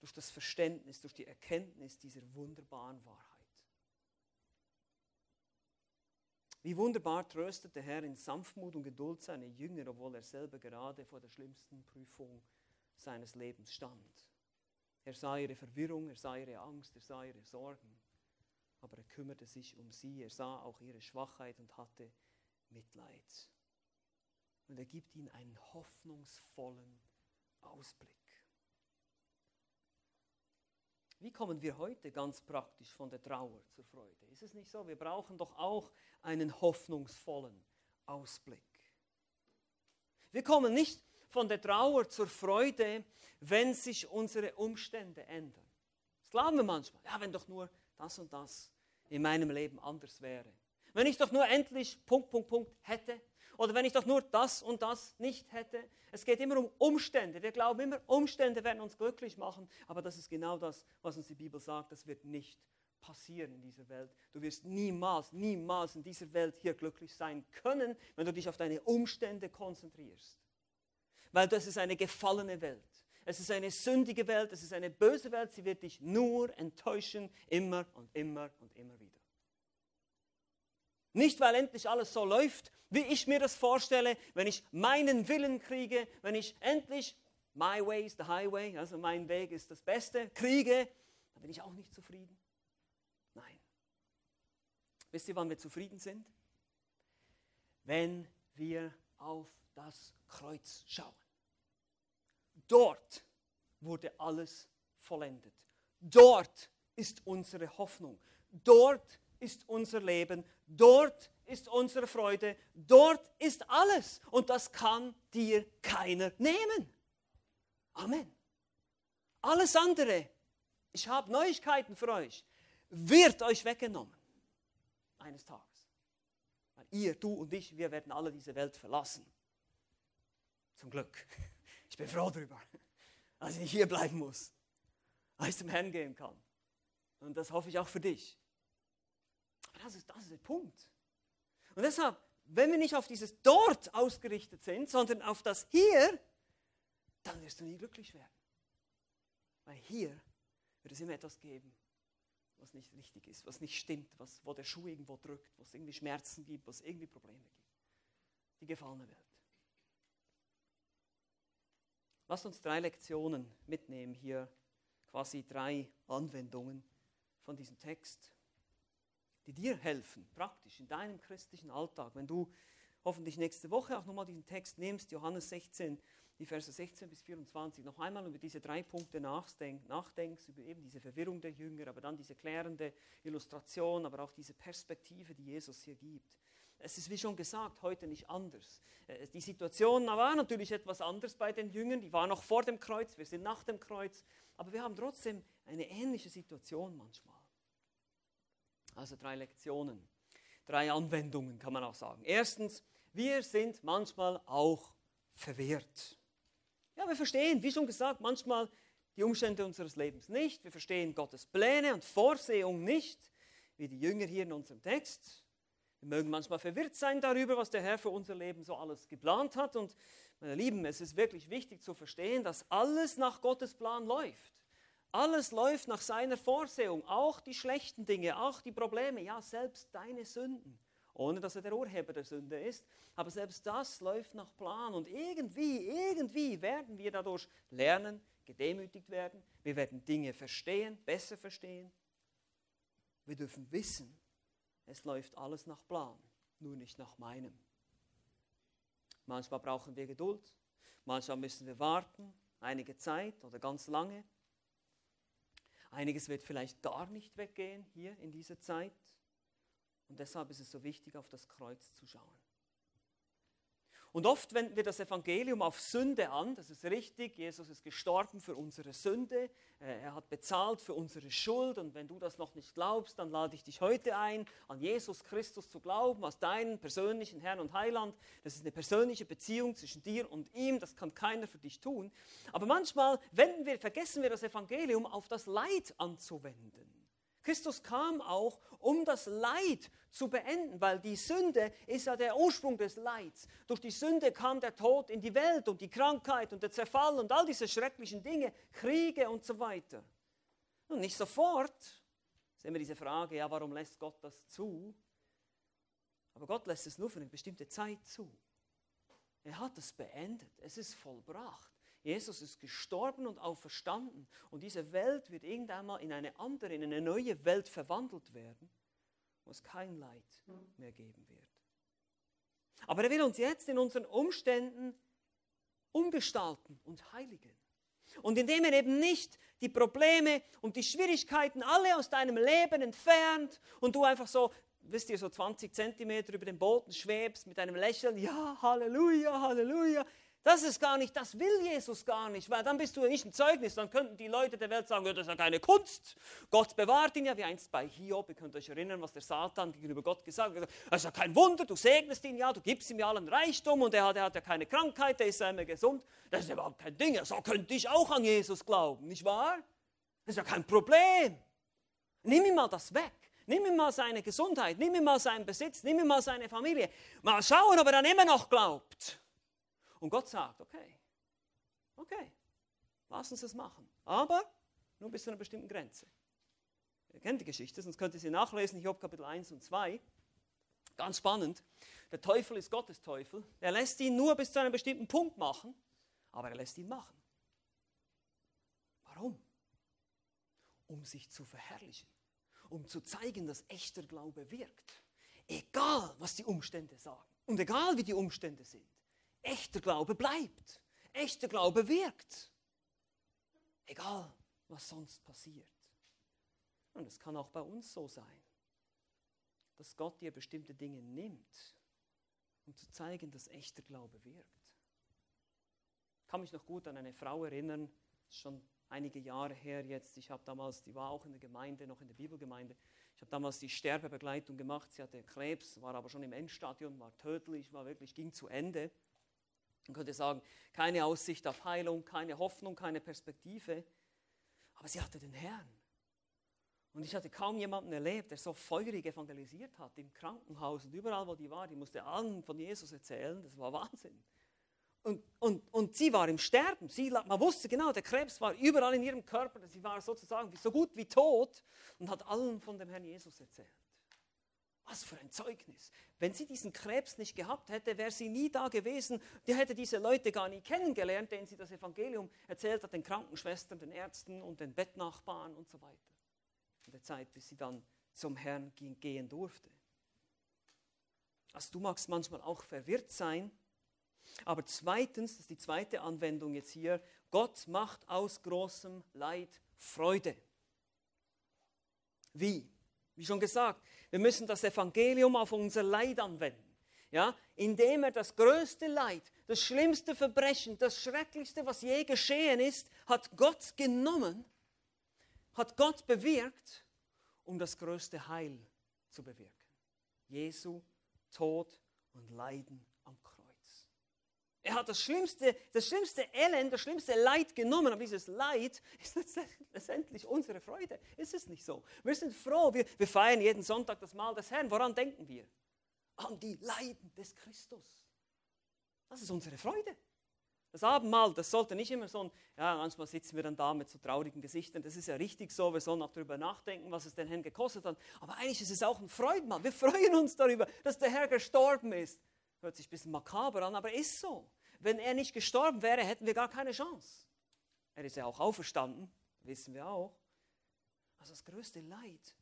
durch das Verständnis, durch die Erkenntnis dieser wunderbaren Wahrheit. Wie wunderbar tröstet der Herr in Sanftmut und Geduld seine Jünger, obwohl er selber gerade vor der schlimmsten Prüfung seines Lebens stand. Er sah ihre Verwirrung, er sah ihre Angst, er sah ihre Sorgen aber er kümmerte sich um sie, er sah auch ihre Schwachheit und hatte Mitleid. Und er gibt ihnen einen hoffnungsvollen Ausblick. Wie kommen wir heute ganz praktisch von der Trauer zur Freude? Ist es nicht so? Wir brauchen doch auch einen hoffnungsvollen Ausblick. Wir kommen nicht von der Trauer zur Freude, wenn sich unsere Umstände ändern. Das glauben wir manchmal. Ja, wenn doch nur das und das in meinem Leben anders wäre. Wenn ich doch nur endlich Punkt, Punkt, Punkt hätte. Oder wenn ich doch nur das und das nicht hätte. Es geht immer um Umstände. Wir glauben immer, Umstände werden uns glücklich machen. Aber das ist genau das, was uns die Bibel sagt. Das wird nicht passieren in dieser Welt. Du wirst niemals, niemals in dieser Welt hier glücklich sein können, wenn du dich auf deine Umstände konzentrierst. Weil das ist eine gefallene Welt. Es ist eine sündige Welt, es ist eine böse Welt, sie wird dich nur enttäuschen, immer und immer und immer wieder. Nicht, weil endlich alles so läuft, wie ich mir das vorstelle, wenn ich meinen Willen kriege, wenn ich endlich my way is the highway, also mein Weg ist das Beste, kriege, dann bin ich auch nicht zufrieden. Nein. Wisst ihr, wann wir zufrieden sind? Wenn wir auf das Kreuz schauen. Dort wurde alles vollendet. Dort ist unsere Hoffnung. Dort ist unser Leben. Dort ist unsere Freude. Dort ist alles. Und das kann dir keiner nehmen. Amen. Alles andere, ich habe Neuigkeiten für euch, wird euch weggenommen. Eines Tages. Weil ihr, du und ich, wir werden alle diese Welt verlassen. Zum Glück. *laughs* Ich bin froh darüber, dass ich hier bleiben muss, als ich zum Herrn gehen kann. Und das hoffe ich auch für dich. Das ist, das ist der Punkt. Und deshalb, wenn wir nicht auf dieses Dort ausgerichtet sind, sondern auf das Hier, dann wirst du nie glücklich werden. Weil hier wird es immer etwas geben, was nicht richtig ist, was nicht stimmt, was, wo der Schuh irgendwo drückt, wo es irgendwie Schmerzen gibt, wo es irgendwie Probleme gibt. Die gefallene Welt. Lasst uns drei Lektionen mitnehmen hier, quasi drei Anwendungen von diesem Text, die dir helfen, praktisch in deinem christlichen Alltag. Wenn du hoffentlich nächste Woche auch nochmal diesen Text nimmst, Johannes 16, die Verse 16 bis 24, noch einmal über diese drei Punkte nachdenkst, über eben diese Verwirrung der Jünger, aber dann diese klärende Illustration, aber auch diese Perspektive, die Jesus hier gibt. Es ist, wie schon gesagt, heute nicht anders. Äh, die Situation war natürlich etwas anders bei den Jüngern, die war noch vor dem Kreuz, wir sind nach dem Kreuz, aber wir haben trotzdem eine ähnliche Situation manchmal. Also drei Lektionen, drei Anwendungen kann man auch sagen. Erstens, wir sind manchmal auch verwirrt. Ja, wir verstehen, wie schon gesagt, manchmal die Umstände unseres Lebens nicht. Wir verstehen Gottes Pläne und Vorsehung nicht, wie die Jünger hier in unserem Text. Wir mögen manchmal verwirrt sein darüber, was der Herr für unser Leben so alles geplant hat. Und meine Lieben, es ist wirklich wichtig zu verstehen, dass alles nach Gottes Plan läuft. Alles läuft nach seiner Vorsehung, auch die schlechten Dinge, auch die Probleme, ja, selbst deine Sünden. Ohne dass er der Urheber der Sünde ist. Aber selbst das läuft nach Plan. Und irgendwie, irgendwie werden wir dadurch lernen, gedemütigt werden. Wir werden Dinge verstehen, besser verstehen. Wir dürfen wissen, es läuft alles nach Plan, nur nicht nach meinem. Manchmal brauchen wir Geduld, manchmal müssen wir warten, einige Zeit oder ganz lange. Einiges wird vielleicht gar nicht weggehen hier in dieser Zeit. Und deshalb ist es so wichtig, auf das Kreuz zu schauen. Und oft wenden wir das Evangelium auf Sünde an. Das ist richtig. Jesus ist gestorben für unsere Sünde. Äh, er hat bezahlt für unsere Schuld. Und wenn du das noch nicht glaubst, dann lade ich dich heute ein, an Jesus Christus zu glauben, als deinen persönlichen Herrn und Heiland. Das ist eine persönliche Beziehung zwischen dir und ihm. Das kann keiner für dich tun. Aber manchmal wir, vergessen wir das Evangelium auf das Leid anzuwenden. Christus kam auch, um das Leid zu beenden, weil die Sünde ist ja der Ursprung des Leids. Durch die Sünde kam der Tod in die Welt und die Krankheit und der Zerfall und all diese schrecklichen Dinge, Kriege und so weiter. Und nicht sofort sehen wir diese Frage, ja, warum lässt Gott das zu? Aber Gott lässt es nur für eine bestimmte Zeit zu. Er hat es beendet, es ist vollbracht. Jesus ist gestorben und auferstanden. Und diese Welt wird irgendwann mal in eine andere, in eine neue Welt verwandelt werden, wo es kein Leid mehr geben wird. Aber er will uns jetzt in unseren Umständen umgestalten und heiligen. Und indem er eben nicht die Probleme und die Schwierigkeiten alle aus deinem Leben entfernt und du einfach so, wisst ihr, so 20 Zentimeter über dem Boden schwebst mit einem Lächeln, ja, Halleluja, Halleluja, das ist gar nicht, das will Jesus gar nicht, weil dann bist du nicht ein Zeugnis, dann könnten die Leute der Welt sagen, ja, das ist ja keine Kunst. Gott bewahrt ihn ja, wie einst bei Hiob, ihr könnt euch erinnern, was der Satan gegenüber Gott gesagt hat. Das ist ja kein Wunder, du segnest ihn ja, du gibst ihm ja allen Reichtum und er hat, er hat ja keine Krankheit, der ist ja immer gesund. Das ist ja überhaupt kein Ding, so könnte ich auch an Jesus glauben, nicht wahr? Das ist ja kein Problem. Nimm ihm mal das weg. Nimm ihm mal seine Gesundheit, nimm ihm mal seinen Besitz, nimm ihm mal seine Familie. Mal schauen, ob er dann immer noch glaubt. Und Gott sagt, okay, okay, lass uns das machen. Aber nur bis zu einer bestimmten Grenze. Ihr kennt die Geschichte, sonst könnt ihr sie nachlesen, Job Kapitel 1 und 2. Ganz spannend. Der Teufel ist Gottes Teufel. Er lässt ihn nur bis zu einem bestimmten Punkt machen, aber er lässt ihn machen. Warum? Um sich zu verherrlichen, um zu zeigen, dass echter Glaube wirkt. Egal, was die Umstände sagen und egal, wie die Umstände sind. Echter Glaube bleibt. Echter Glaube wirkt. Egal, was sonst passiert. Und es kann auch bei uns so sein, dass Gott dir bestimmte Dinge nimmt, um zu zeigen, dass echter Glaube wirkt. Ich kann mich noch gut an eine Frau erinnern, schon einige Jahre her jetzt. Ich habe damals, die war auch in der Gemeinde, noch in der Bibelgemeinde. Ich habe damals die Sterbebegleitung gemacht. Sie hatte Krebs, war aber schon im Endstadium, war tödlich, war wirklich, ging zu Ende. Man könnte sagen, keine Aussicht auf Heilung, keine Hoffnung, keine Perspektive. Aber sie hatte den Herrn. Und ich hatte kaum jemanden erlebt, der so feurig evangelisiert hat im Krankenhaus und überall, wo die war. Die musste allen von Jesus erzählen. Das war Wahnsinn. Und, und, und sie war im Sterben. Sie, man wusste genau, der Krebs war überall in ihrem Körper. Sie war sozusagen so gut wie tot und hat allen von dem Herrn Jesus erzählt. Was für ein Zeugnis. Wenn sie diesen Krebs nicht gehabt hätte, wäre sie nie da gewesen. Die hätte diese Leute gar nie kennengelernt, denen sie das Evangelium erzählt hat, den Krankenschwestern, den Ärzten und den Bettnachbarn und so weiter. In der Zeit, bis sie dann zum Herrn gehen durfte. Also du magst manchmal auch verwirrt sein, Aber zweitens, das ist die zweite Anwendung jetzt hier, Gott macht aus großem Leid Freude. Wie? Wie schon gesagt, wir müssen das Evangelium auf unser Leid anwenden. Ja, indem er das größte Leid, das schlimmste Verbrechen, das schrecklichste, was je geschehen ist, hat Gott genommen, hat Gott bewirkt, um das größte Heil zu bewirken. Jesu Tod und Leiden. Er hat das schlimmste, das schlimmste Elend, das schlimmste Leid genommen, aber dieses Leid *laughs* ist letztendlich unsere Freude. Ist es nicht so? Wir sind froh, wir, wir feiern jeden Sonntag das Mahl des Herrn. Woran denken wir? An die Leiden des Christus. Das ist unsere Freude. Das Abendmahl, das sollte nicht immer so ein, ja, manchmal sitzen wir dann da mit so traurigen Gesichtern, das ist ja richtig so, wir sollen auch darüber nachdenken, was es den Herrn gekostet hat. Aber eigentlich ist es auch ein Freudenmahl. Wir freuen uns darüber, dass der Herr gestorben ist. Hört sich ein bisschen makaber an, aber ist so. Wenn er nicht gestorben wäre, hätten wir gar keine Chance. Er ist ja auch auferstanden, wissen wir auch. Also das größte Leid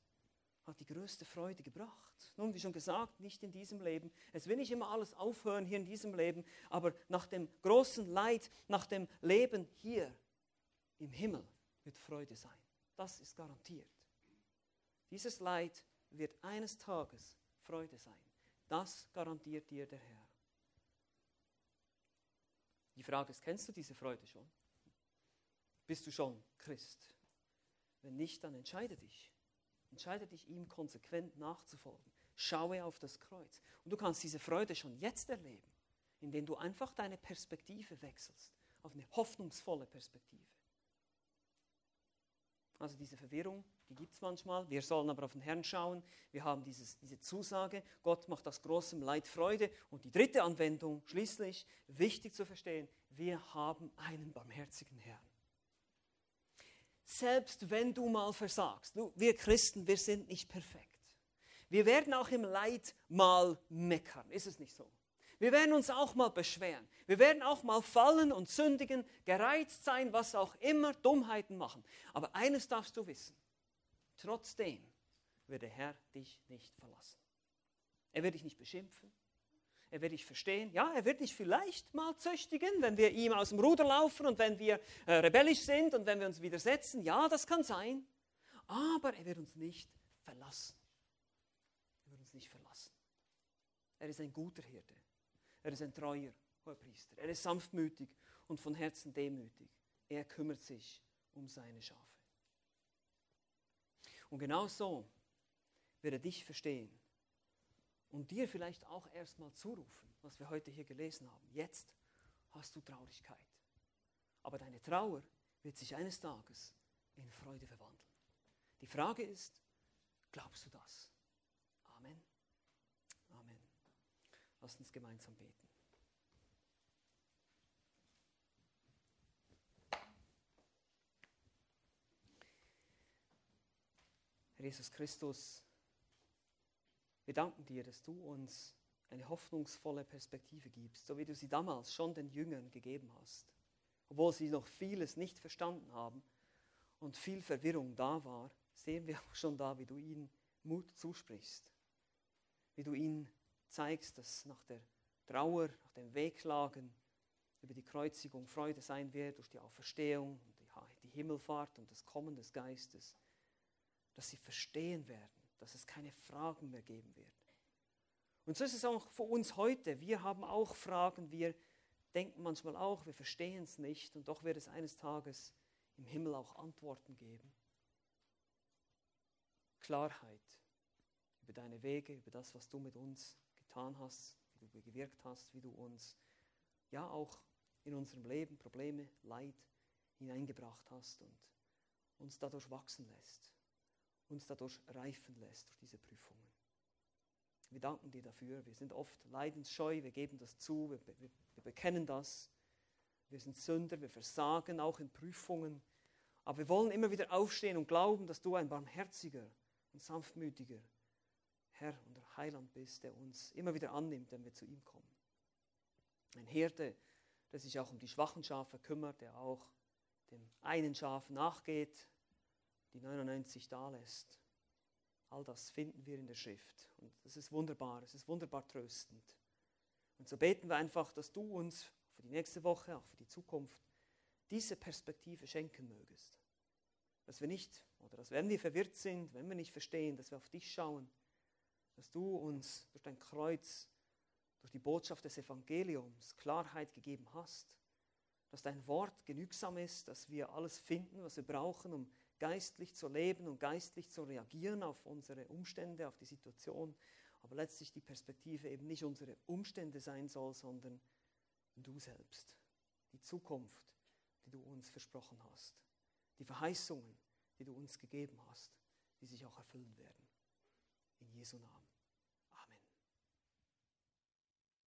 hat die größte Freude gebracht. Nun, wie schon gesagt, nicht in diesem Leben. Es will nicht immer alles aufhören hier in diesem Leben, aber nach dem großen Leid, nach dem Leben hier im Himmel wird Freude sein. Das ist garantiert. Dieses Leid wird eines Tages Freude sein. Das garantiert dir der Herr. Die Frage ist, kennst du diese Freude schon? Bist du schon Christ? Wenn nicht, dann entscheide dich. Entscheide dich, ihm konsequent nachzufolgen. Schaue auf das Kreuz. Und du kannst diese Freude schon jetzt erleben, indem du einfach deine Perspektive wechselst auf eine hoffnungsvolle Perspektive. Also diese Verwirrung, die gibt es manchmal. Wir sollen aber auf den Herrn schauen. Wir haben dieses, diese Zusage, Gott macht aus großem Leid Freude. Und die dritte Anwendung, schließlich, wichtig zu verstehen, wir haben einen barmherzigen Herrn selbst wenn du mal versagst. Wir Christen, wir sind nicht perfekt. Wir werden auch im Leid mal meckern, ist es nicht so? Wir werden uns auch mal beschweren. Wir werden auch mal fallen und sündigen, gereizt sein, was auch immer, Dummheiten machen. Aber eines darfst du wissen. Trotzdem wird der Herr dich nicht verlassen. Er wird dich nicht beschimpfen. Er wird dich verstehen. Ja, er wird dich vielleicht mal züchtigen, wenn wir ihm aus dem Ruder laufen und wenn wir äh, rebellisch sind und wenn wir uns widersetzen. Ja, das kann sein. Aber er wird uns nicht verlassen. Er wird uns nicht verlassen. Er ist ein guter Hirte. Er ist ein treuer Hohepriester. Er ist sanftmütig und von Herzen demütig. Er kümmert sich um seine Schafe. Und genau so wird er dich verstehen und dir vielleicht auch erstmal zurufen, was wir heute hier gelesen haben. Jetzt hast du Traurigkeit. Aber deine Trauer wird sich eines Tages in Freude verwandeln. Die Frage ist, glaubst du das? Amen. Amen. Lass uns gemeinsam beten. Jesus Christus, wir danken dir, dass du uns eine hoffnungsvolle Perspektive gibst, so wie du sie damals schon den Jüngern gegeben hast. Obwohl sie noch vieles nicht verstanden haben und viel Verwirrung da war, sehen wir auch schon da, wie du ihnen Mut zusprichst. Wie du ihnen zeigst, dass nach der Trauer, nach dem Wegklagen über die Kreuzigung Freude sein wird durch die Auferstehung, die Himmelfahrt und das Kommen des Geistes, dass sie verstehen werden, dass es keine Fragen mehr geben wird. Und so ist es auch für uns heute. Wir haben auch Fragen, wir denken manchmal auch, wir verstehen es nicht und doch wird es eines Tages im Himmel auch Antworten geben. Klarheit über deine Wege, über das, was du mit uns getan hast, wie du gewirkt hast, wie du uns ja auch in unserem Leben Probleme, Leid hineingebracht hast und uns dadurch wachsen lässt uns dadurch reifen lässt durch diese Prüfungen. Wir danken dir dafür. Wir sind oft leidensscheu, wir geben das zu, wir, wir, wir bekennen das. Wir sind Sünder, wir versagen auch in Prüfungen. Aber wir wollen immer wieder aufstehen und glauben, dass du ein barmherziger und sanftmütiger Herr und Heiland bist, der uns immer wieder annimmt, wenn wir zu ihm kommen. Ein Hirte, der sich auch um die schwachen Schafe kümmert, der auch dem einen Schaf nachgeht, die 99 da lässt. All das finden wir in der Schrift. Und das ist wunderbar, es ist wunderbar tröstend. Und so beten wir einfach, dass du uns für die nächste Woche, auch für die Zukunft, diese Perspektive schenken mögest. Dass wir nicht, oder dass wenn wir verwirrt sind, wenn wir nicht verstehen, dass wir auf dich schauen, dass du uns durch dein Kreuz, durch die Botschaft des Evangeliums Klarheit gegeben hast, dass dein Wort genügsam ist, dass wir alles finden, was wir brauchen, um geistlich zu leben und geistlich zu reagieren auf unsere Umstände, auf die Situation, aber letztlich die Perspektive eben nicht unsere Umstände sein soll, sondern du selbst, die Zukunft, die du uns versprochen hast, die Verheißungen, die du uns gegeben hast, die sich auch erfüllen werden. In Jesu Namen. Amen.